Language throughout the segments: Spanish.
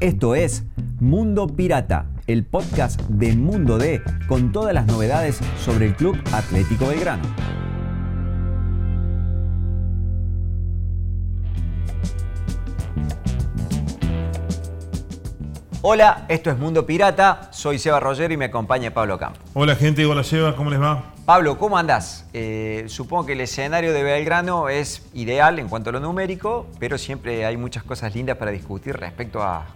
Esto es Mundo Pirata, el podcast de Mundo D con todas las novedades sobre el Club Atlético Belgrano. Hola, esto es Mundo Pirata, soy Seba Roger y me acompaña Pablo Campo. Hola gente, hola Seba, ¿cómo les va? Pablo, ¿cómo andás? Eh, supongo que el escenario de Belgrano es ideal en cuanto a lo numérico, pero siempre hay muchas cosas lindas para discutir respecto a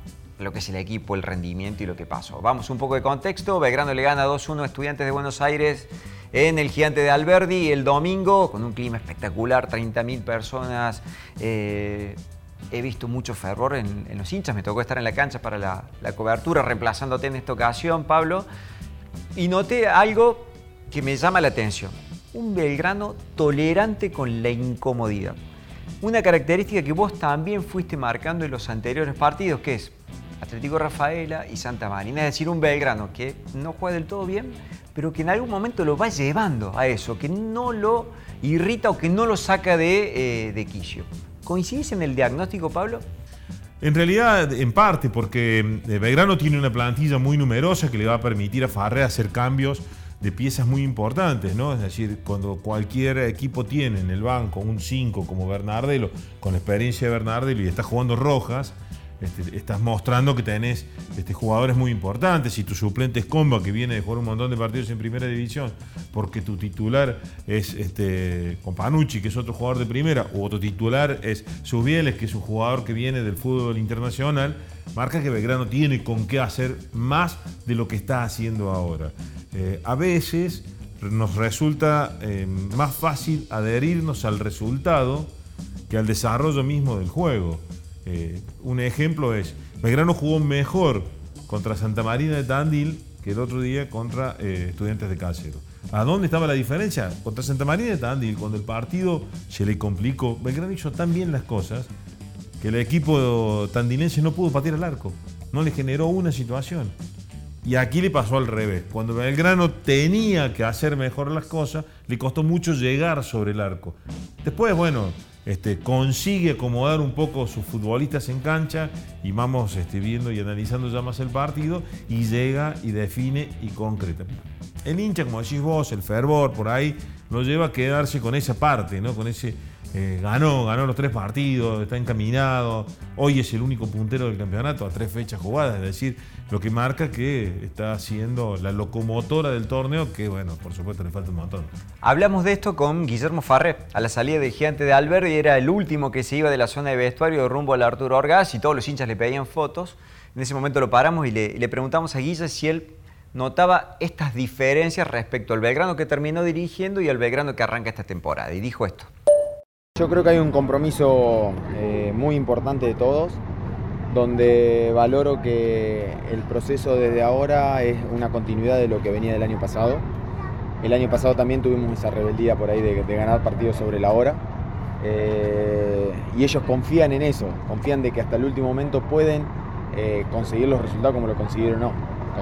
lo que es el equipo, el rendimiento y lo que pasó. Vamos, un poco de contexto. Belgrano le gana 2-1 a Estudiantes de Buenos Aires en el Gigante de Alberdi el domingo, con un clima espectacular, 30.000 personas. Eh, he visto mucho fervor en, los hinchas, me tocó estar en la cancha para la, cobertura, reemplazándote en esta ocasión, Pablo, y noté algo que me llama la atención. Un Belgrano tolerante con la incomodidad. Una característica que vos también fuiste marcando en los anteriores partidos, que es Atlético Rafaela y Santa Marina, es decir, un Belgrano que no juega del todo bien, pero que en algún momento lo va llevando a eso, que no lo irrita o que no lo saca de, eh, de quicio. ¿Coincidís en el diagnóstico, Pablo? En realidad, en parte, porque eh, Belgrano tiene una plantilla muy numerosa que le va a permitir a Farre hacer cambios de piezas muy importantes, ¿no? Es decir, cuando cualquier equipo tiene en el banco un 5 como Bernardelo, con la experiencia de Bernardelo y está jugando Rojas, este, estás mostrando que tenés este, jugadores muy importantes. Si tu suplente es Comba, que viene de jugar un montón de partidos en primera división, porque tu titular es este, Companucci, que es otro jugador de primera, o otro titular es Subieles, que es un jugador que viene del fútbol internacional, marca que Belgrano tiene con qué hacer más de lo que está haciendo ahora. Eh, a veces nos resulta eh, más fácil adherirnos al resultado que al desarrollo mismo del juego. Eh, un ejemplo es, Belgrano jugó mejor contra Santa Marina de Tandil que el otro día contra eh, Estudiantes de Cáceres. ¿A dónde estaba la diferencia? Contra Santa Marina de Tandil, cuando el partido se le complicó, Belgrano hizo tan bien las cosas que el equipo tandilense no pudo patear el arco. No le generó una situación. Y aquí le pasó al revés. Cuando Belgrano tenía que hacer mejor las cosas, le costó mucho llegar sobre el arco. Después, bueno, este, consigue acomodar un poco sus futbolistas en cancha y vamos este, viendo y analizando ya más el partido y llega y define y concreta. El hincha, como decís vos, el fervor por ahí, lo lleva a quedarse con esa parte, ¿no? con ese eh, ganó, ganó los tres partidos, está encaminado. Hoy es el único puntero del campeonato a tres fechas jugadas, es decir, lo que marca que está siendo la locomotora del torneo, que bueno, por supuesto le falta un montón. Hablamos de esto con Guillermo Farré, a la salida del Gigante de Alberdi, era el último que se iba de la zona de vestuario rumbo al Arturo Orgaz y todos los hinchas le pedían fotos. En ese momento lo paramos y le, le preguntamos a Guilla si él notaba estas diferencias respecto al Belgrano que terminó dirigiendo y al Belgrano que arranca esta temporada. Y dijo esto. Yo creo que hay un compromiso eh, muy importante de todos, donde valoro que el proceso desde ahora es una continuidad de lo que venía del año pasado. El año pasado también tuvimos esa rebeldía por ahí de, ganar partidos sobre la hora. Eh, y ellos confían en eso, confían de que hasta el último momento pueden eh, conseguir los resultados como lo consiguieron o no.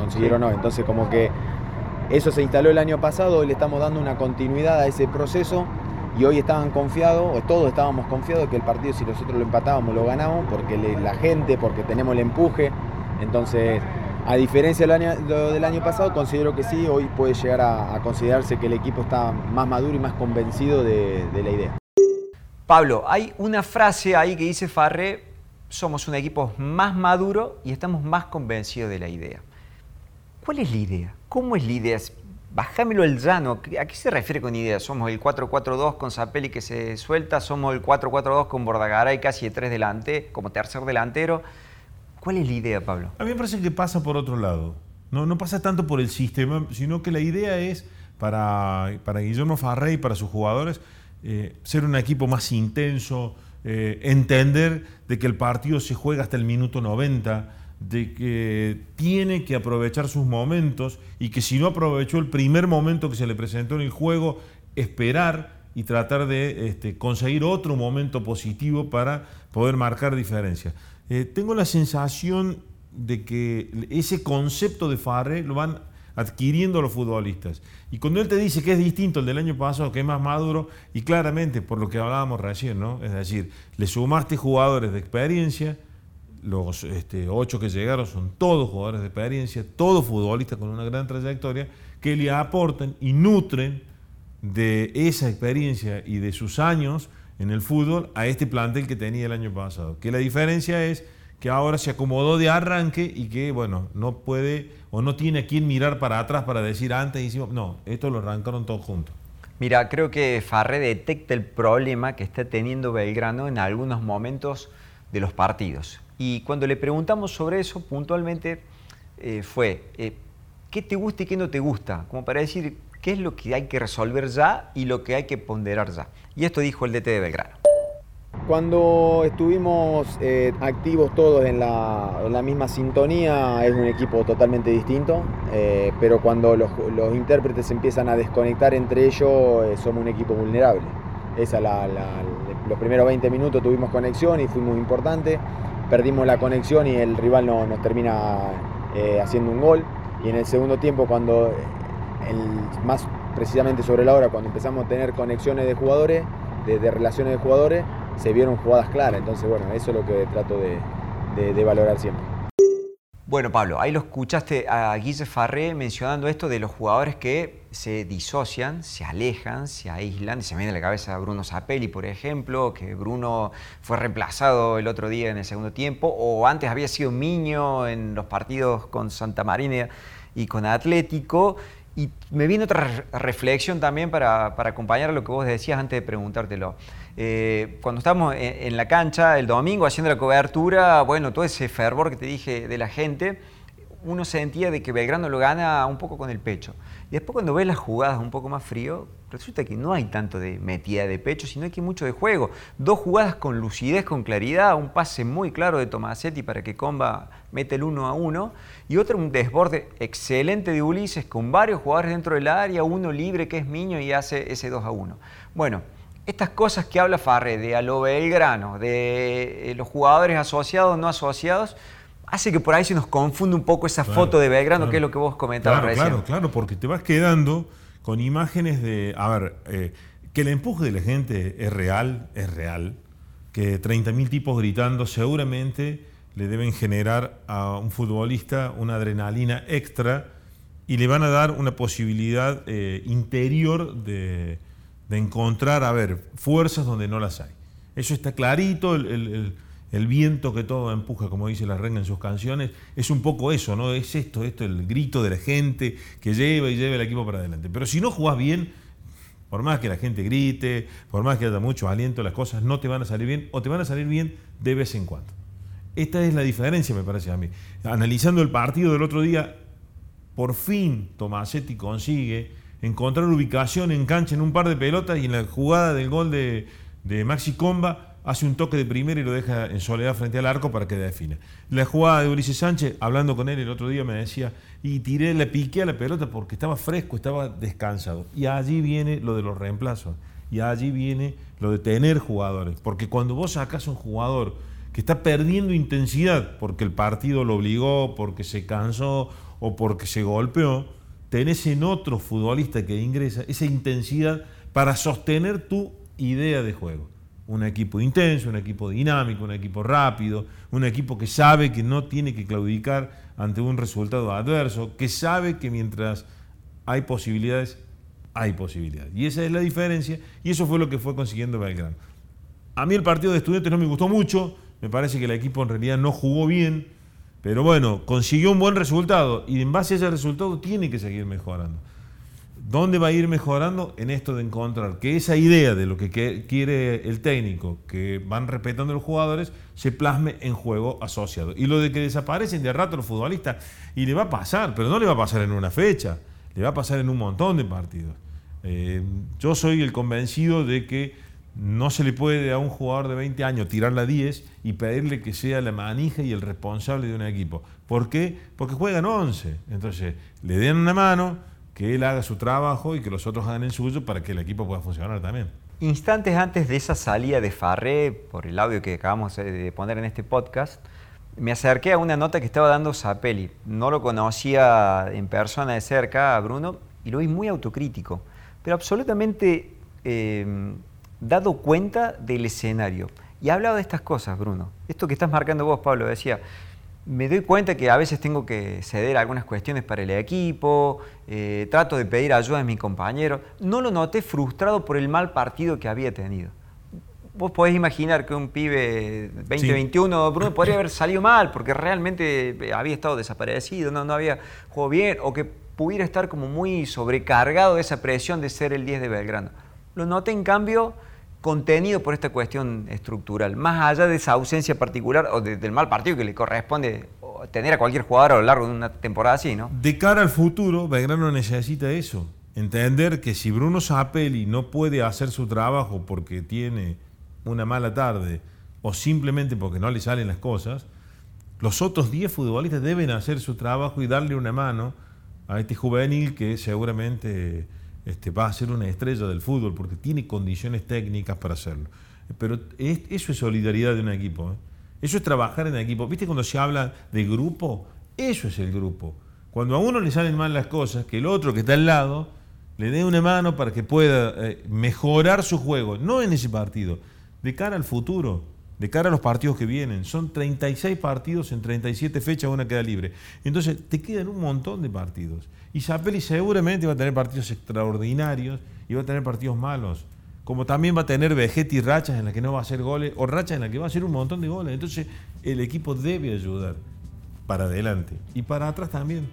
Consiguieron no. Entonces como que eso se instaló el año pasado, y le estamos dando una continuidad a ese proceso y hoy estaban confiados, o todos estábamos confiados que el partido si nosotros lo empatábamos lo ganábamos, porque la gente, porque tenemos el empuje. Entonces, a diferencia del año, del año pasado, considero que sí, hoy puede llegar a, considerarse que el equipo está más maduro y más convencido de, la idea. Pablo, hay una frase ahí que dice Farré, somos un equipo más maduro y estamos más convencidos de la idea. ¿Cuál es la idea? ¿Cómo es la idea? Bájamelo el llano. ¿A qué se refiere con idea? ¿Somos el 4-4-2 con Zapelli que se suelta? ¿Somos el 4-4-2 con Bordagaray casi de tres delante, como tercer delantero? ¿Cuál es la idea, Pablo? A mí me parece que pasa por otro lado. No, no pasa tanto por el sistema, sino que la idea es para, para Guillermo Farrey y para sus jugadores eh, ser un equipo más intenso, eh, entender de que el partido se juega hasta el minuto 90 de que tiene que aprovechar sus momentos y que si no aprovechó el primer momento que se le presentó en el juego, esperar y tratar de este, conseguir otro momento positivo para poder marcar diferencia. Eh, tengo la sensación de que ese concepto de Farre lo van adquiriendo los futbolistas. Y cuando él te dice que es distinto el del año pasado, que es más maduro, y claramente por lo que hablábamos recién, ¿no? Es decir, le sumaste jugadores de experiencia, los este, ocho que llegaron son todos jugadores de experiencia, todos futbolistas con una gran trayectoria, que le aportan y nutren de esa experiencia y de sus años en el fútbol a este plantel que tenía el año pasado. Que la diferencia es que ahora se acomodó de arranque y que, bueno, no puede o no tiene a quién mirar para atrás para decir antes hicimos. No, esto lo arrancaron todos juntos. Mira, creo que Farré detecta el problema que está teniendo Belgrano en algunos momentos de los partidos. Y cuando le preguntamos sobre eso, puntualmente eh, fue, eh, ¿qué te gusta y qué no te gusta? Como para decir, ¿qué es lo que hay que resolver ya y lo que hay que ponderar ya? Y esto dijo el DT de Belgrano. Cuando estuvimos eh, activos todos en la, misma sintonía, es un equipo totalmente distinto, pero cuando los, intérpretes empiezan a desconectar entre ellos, somos un equipo vulnerable. Esa la, los primeros 20 minutos tuvimos conexión y fue muy importante perdimos la conexión y el rival no, nos termina eh, haciendo un gol. Y en el segundo tiempo, cuando más precisamente sobre la hora, cuando empezamos a tener conexiones de jugadores, de, relaciones de jugadores, se vieron jugadas claras. Entonces, bueno, eso es lo que trato de valorar siempre. Bueno, Pablo, ahí lo escuchaste a Guille Farré mencionando esto de los jugadores que se disocian, se alejan, se aíslan. Y se me viene a la cabeza Bruno Zapelli, por ejemplo, que Bruno fue reemplazado el otro día en el segundo tiempo, o antes había sido Miño en los partidos con Santa Marina y con Atlético. Y me viene otra reflexión también para, acompañar a lo que vos decías antes de preguntártelo. Eh, cuando estábamos en, la cancha el domingo haciendo la cobertura, bueno, todo ese fervor que te dije de la gente, uno sentía de que Belgrano lo gana un poco con el pecho. Y después cuando ves las jugadas un poco más frío, resulta que no hay tanto de metida de pecho, sino que hay mucho de juego. Dos jugadas con lucidez, con claridad, un pase muy claro de Tomasetti para que Comba mete el uno a uno, y otro un desborde excelente de Ulises con varios jugadores dentro del área, uno libre que es Miño y hace ese 2 a 1. Bueno, estas cosas que habla Farre de a lo Belgrano, de eh, los jugadores asociados, no asociados, hace que por ahí se nos confunde un poco esa foto de Belgrano, que es lo que vos comentabas claro, recién. Claro, claro, porque te vas quedando con imágenes de, a ver, eh, que el empuje de la gente es real, es real, que 30.000 tipos gritando seguramente le deben generar a un futbolista una adrenalina extra y le van a dar una posibilidad eh, interior de, de, encontrar, a ver, fuerzas donde no las hay. Eso está clarito, el el viento que todo empuja, como dice la reina en sus canciones, es un poco eso, ¿no? Es esto, esto, el grito de la gente que lleva y lleva el equipo para adelante. Pero si no jugás bien, por más que la gente grite, por más que haya mucho aliento, las cosas no te van a salir bien o te van a salir bien de vez en cuando. Esta es la diferencia, me parece a mí. Analizando el partido del otro día, por fin Tomasetti consigue encontrar ubicación en cancha en un par de pelotas y en la jugada del gol de, Maxi Comba hace un toque de primera y lo deja en soledad frente al arco para que define. La jugada de Ulises Sánchez, hablando con él el otro día, me decía, y tiré, le piqué a la pelota porque estaba fresco, estaba descansado. Y allí viene lo de los reemplazos. Y allí viene lo de tener jugadores. Porque cuando vos sacás un jugador que está perdiendo intensidad porque el partido lo obligó, porque se cansó o porque se golpeó, tenés en otro futbolista que ingresa esa intensidad para sostener tu idea de juego un equipo intenso, un equipo dinámico, un equipo rápido, un equipo que sabe que no tiene que claudicar ante un resultado adverso, que sabe que mientras hay posibilidades, hay posibilidades. Y esa es la diferencia y eso fue lo que fue consiguiendo Belgrano. A mí el partido de estudiantes no me gustó mucho, me parece que el equipo en realidad no jugó bien, pero bueno, consiguió un buen resultado y en base a ese resultado tiene que seguir mejorando. ¿Dónde va a ir mejorando? En esto de encontrar que esa idea de lo que quiere el técnico, que van respetando los jugadores, se plasme en juego asociado. Y lo de que desaparecen de rato los futbolistas, y le va a pasar, pero no le va a pasar en una fecha, le va a pasar en un montón de partidos. Eh, yo soy el convencido de que no se le puede a un jugador de 20 años tirar la 10 y pedirle que sea la manija y el responsable de un equipo. ¿Por qué? Porque juegan 11. Entonces, le den una mano que él haga su trabajo y que los otros hagan el suyo para que el equipo pueda funcionar también. Instantes antes de esa salida de Farré, por el audio que acabamos de poner en este podcast, me acerqué a una nota que estaba dando Zapelli. No lo conocía en persona de cerca a Bruno y lo vi muy autocrítico, pero absolutamente eh, dado cuenta del escenario. Y ha hablado de estas cosas, Bruno. Esto que estás marcando vos, Pablo, decía, me doy cuenta que a veces tengo que ceder algunas cuestiones para el equipo, eh, trato de pedir ayuda a mis compañeros. No lo noté frustrado por el mal partido que había tenido. Vos podés imaginar que un pibe 2021, Bruno, podría haber salido mal porque realmente había estado desaparecido, no, no había jugado bien, o que pudiera estar como muy sobrecargado de esa presión de ser el 10 de Belgrano. Lo noté en cambio contenido por esta cuestión estructural, más allá de esa ausencia particular o del mal partido que le corresponde tener a cualquier jugador a lo largo de una temporada así, ¿no? De cara al futuro, Belgrano necesita eso. Entender que si Bruno Zapelli no puede hacer su trabajo porque tiene una mala tarde o simplemente porque no le salen las cosas, los otros 10 futbolistas deben hacer su trabajo y darle una mano a este juvenil que seguramente este, va a ser una estrella del fútbol porque tiene condiciones técnicas para hacerlo. Pero eso es solidaridad de un equipo. ¿eh? Eso es trabajar en equipo. ¿Viste cuando se habla de grupo? Eso es el grupo. Cuando a uno le salen mal las cosas, que el otro que está al lado le dé una mano para que pueda eh, mejorar su juego, no en ese partido, de cara al futuro, de cara a los partidos que vienen. Son 36 partidos en 37 fechas, una queda libre. Entonces te quedan un montón de partidos. Y Zapelli seguramente va a tener partidos extraordinarios y va a tener partidos malos. Como también va a tener vejete y rachas en las que no va a hacer goles o rachas en las que va a hacer un montón de goles. Entonces el equipo debe ayudar para adelante y para atrás también.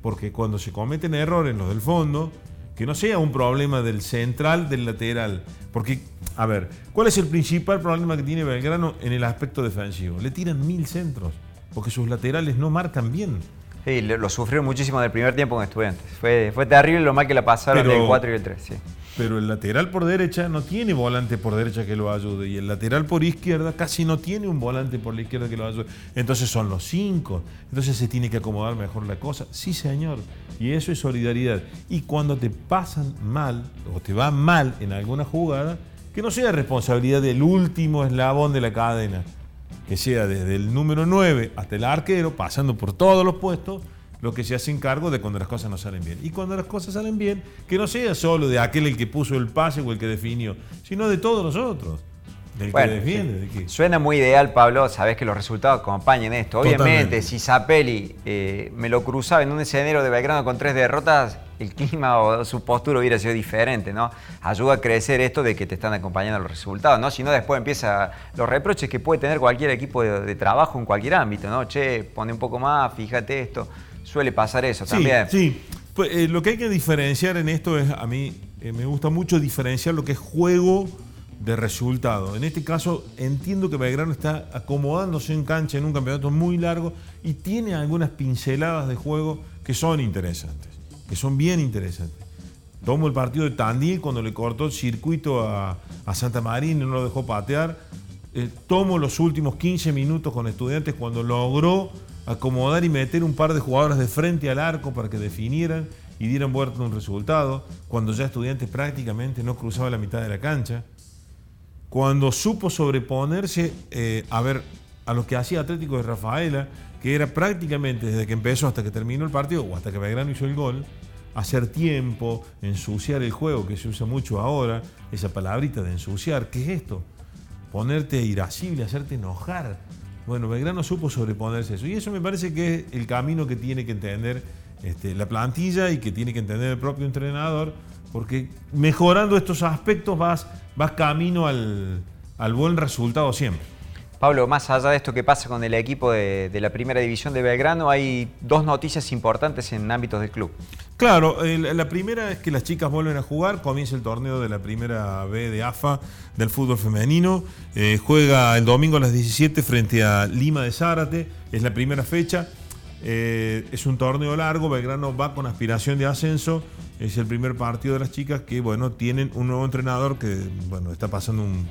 Porque cuando se cometen errores los del fondo, que no sea un problema del central, del lateral. Porque, a ver, ¿cuál es el principal problema que tiene Belgrano en el aspecto defensivo? Le tiran mil centros, porque sus laterales no marcan bien. Sí, lo sufrieron muchísimo en el primer tiempo con estudiantes. Fue, fue terrible lo mal que la pasaron del 4 y el 3. Sí. Pero el lateral por derecha no tiene volante por derecha que lo ayude. Y el lateral por izquierda casi no tiene un volante por la izquierda que lo ayude. Entonces son los cinco. Entonces se tiene que acomodar mejor la cosa. Sí, señor. Y eso es solidaridad. Y cuando te pasan mal o te va mal en alguna jugada, que no sea responsabilidad del último eslabón de la cadena que sea desde el número 9 hasta el arquero, pasando por todos los puestos, lo que se hace cargo de cuando las cosas no salen bien. Y cuando las cosas salen bien, que no sea solo de aquel el que puso el pase o el que definió, sino de todos los otros. Del que defiende. Suena muy ideal, Pablo. Sabes que los resultados acompañen esto. Obviamente, si Zapelli eh, me lo cruzaba en un escenario de Belgrano con tres derrotas, el clima o su postura hubiera sido diferente, ¿no? Ayuda a crecer esto de que te están acompañando los resultados, ¿no? Si no, después empieza los reproches que puede tener cualquier equipo de, trabajo en cualquier ámbito, ¿no? Che, pone un poco más, fíjate esto. Suele pasar eso también. Sí, pues, eh, lo que hay que diferenciar en esto es, a mí eh, me gusta mucho diferenciar lo que es juego de resultado. En este caso, entiendo que Belgrano está acomodándose en cancha en un campeonato muy largo y tiene algunas pinceladas de juego que son interesantes que son bien interesantes. Tomo el partido de Tandil cuando le cortó el circuito a, Santa Marina y no lo dejó patear. Eh, tomo los últimos 15 minutos con estudiantes cuando logró acomodar y meter un par de jugadores de frente al arco para que definieran y dieran vuelta un resultado. Cuando ya estudiantes prácticamente no cruzaba la mitad de la cancha. Cuando supo sobreponerse eh, a ver a lo que hacía Atlético de Rafaela, que era prácticamente desde que empezó hasta que terminó el partido o hasta que Belgrano hizo el gol, hacer tiempo, ensuciar el juego, que se usa mucho ahora, esa palabrita de ensuciar, ¿qué es esto? Ponerte irascible, hacerte enojar. Bueno, Belgrano supo sobreponerse eso. Y eso me parece que es el camino que tiene que entender este, la plantilla y que tiene que entender el propio entrenador, porque mejorando estos aspectos vas, vas camino al, al buen resultado siempre. Pablo, más allá de esto que pasa con el equipo de, la primera división de Belgrano, hay dos noticias importantes en ámbitos del club. Claro, la primera es que las chicas vuelven a jugar, comienza el torneo de la primera B de AFA del fútbol femenino, eh, juega el domingo a las 17 frente a Lima de Zárate, es la primera fecha, eh, es un torneo largo, Belgrano va con aspiración de ascenso, es el primer partido de las chicas que, bueno, tienen un nuevo entrenador que, bueno, está pasando un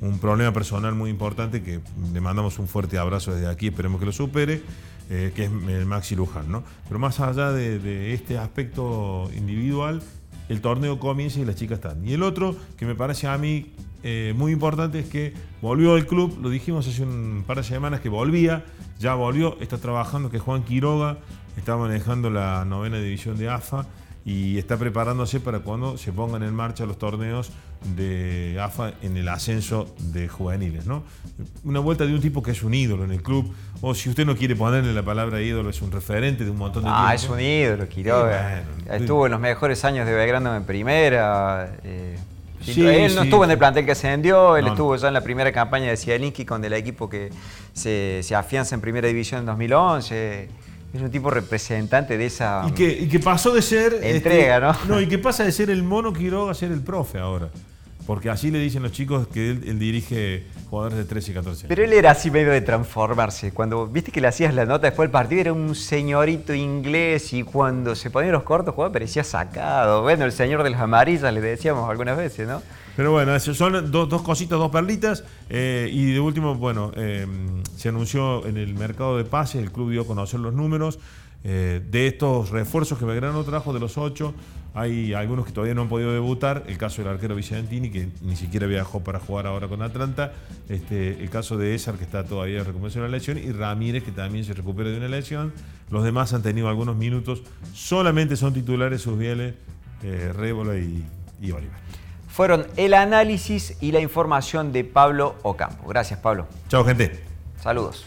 un problema personal muy importante que le mandamos un fuerte abrazo desde aquí, esperemos que lo supere, eh, que es el Maxi Luján. Pero más allá de, este aspecto individual, el torneo comienza y las chicas están. Y el otro, que me parece a mí eh, muy importante es que volvió al club, lo dijimos hace un par de semanas que volvía, ya volvió, está trabajando, que Juan Quiroga está manejando la novena división de AFA y está preparándose para cuando se pongan en marcha los torneos de AFA en el ascenso de juveniles. ¿no? Una vuelta de un tipo que es un ídolo en el club, o si usted no quiere ponerle la palabra ídolo, es un referente de un montón de Ah, es un ídolo, Quiroga. Estuvo en los mejores años de Belgrano en primera. Eh, él no estuvo en el plantel que ascendió, él estuvo ya en la primera campaña de Zielinski con el equipo que se, se afianza en primera división en 2011 es un tipo representante de esa. Y que, y que pasó de ser. Este, entrega, ¿no? No, y que pasa de ser el mono Quiroga a ser el profe ahora. Porque así le dicen los chicos que él, dirige jugadores de 13 y 14 años. Pero él era así medio de transformarse. Cuando viste que le hacías la nota después del partido, era un señorito inglés y cuando se ponía los cortos jugaba parecía sacado. Bueno, el señor de las amarillas le decíamos algunas veces, ¿no? Pero bueno, son dos, dos cositas, dos perlitas. Eh, y de último, bueno, eh, se anunció en el mercado de pases, el club dio a conocer los números. Eh, de estos refuerzos que Belgrano trajo, de los ocho, hay algunos que todavía no han podido debutar. El caso del arquero Vicentini, que ni siquiera viajó para jugar ahora con Atlanta. Este, el caso de Esar, que está todavía en recuperación de una lesión. Y Ramírez, que también se recupera de una lesión. Los demás han tenido algunos minutos. Solamente son titulares sus bieles, Rébola y, y Oliver fueron el análisis y la información de Pablo Ocampo. Gracias, Pablo. Chao, gente. Saludos.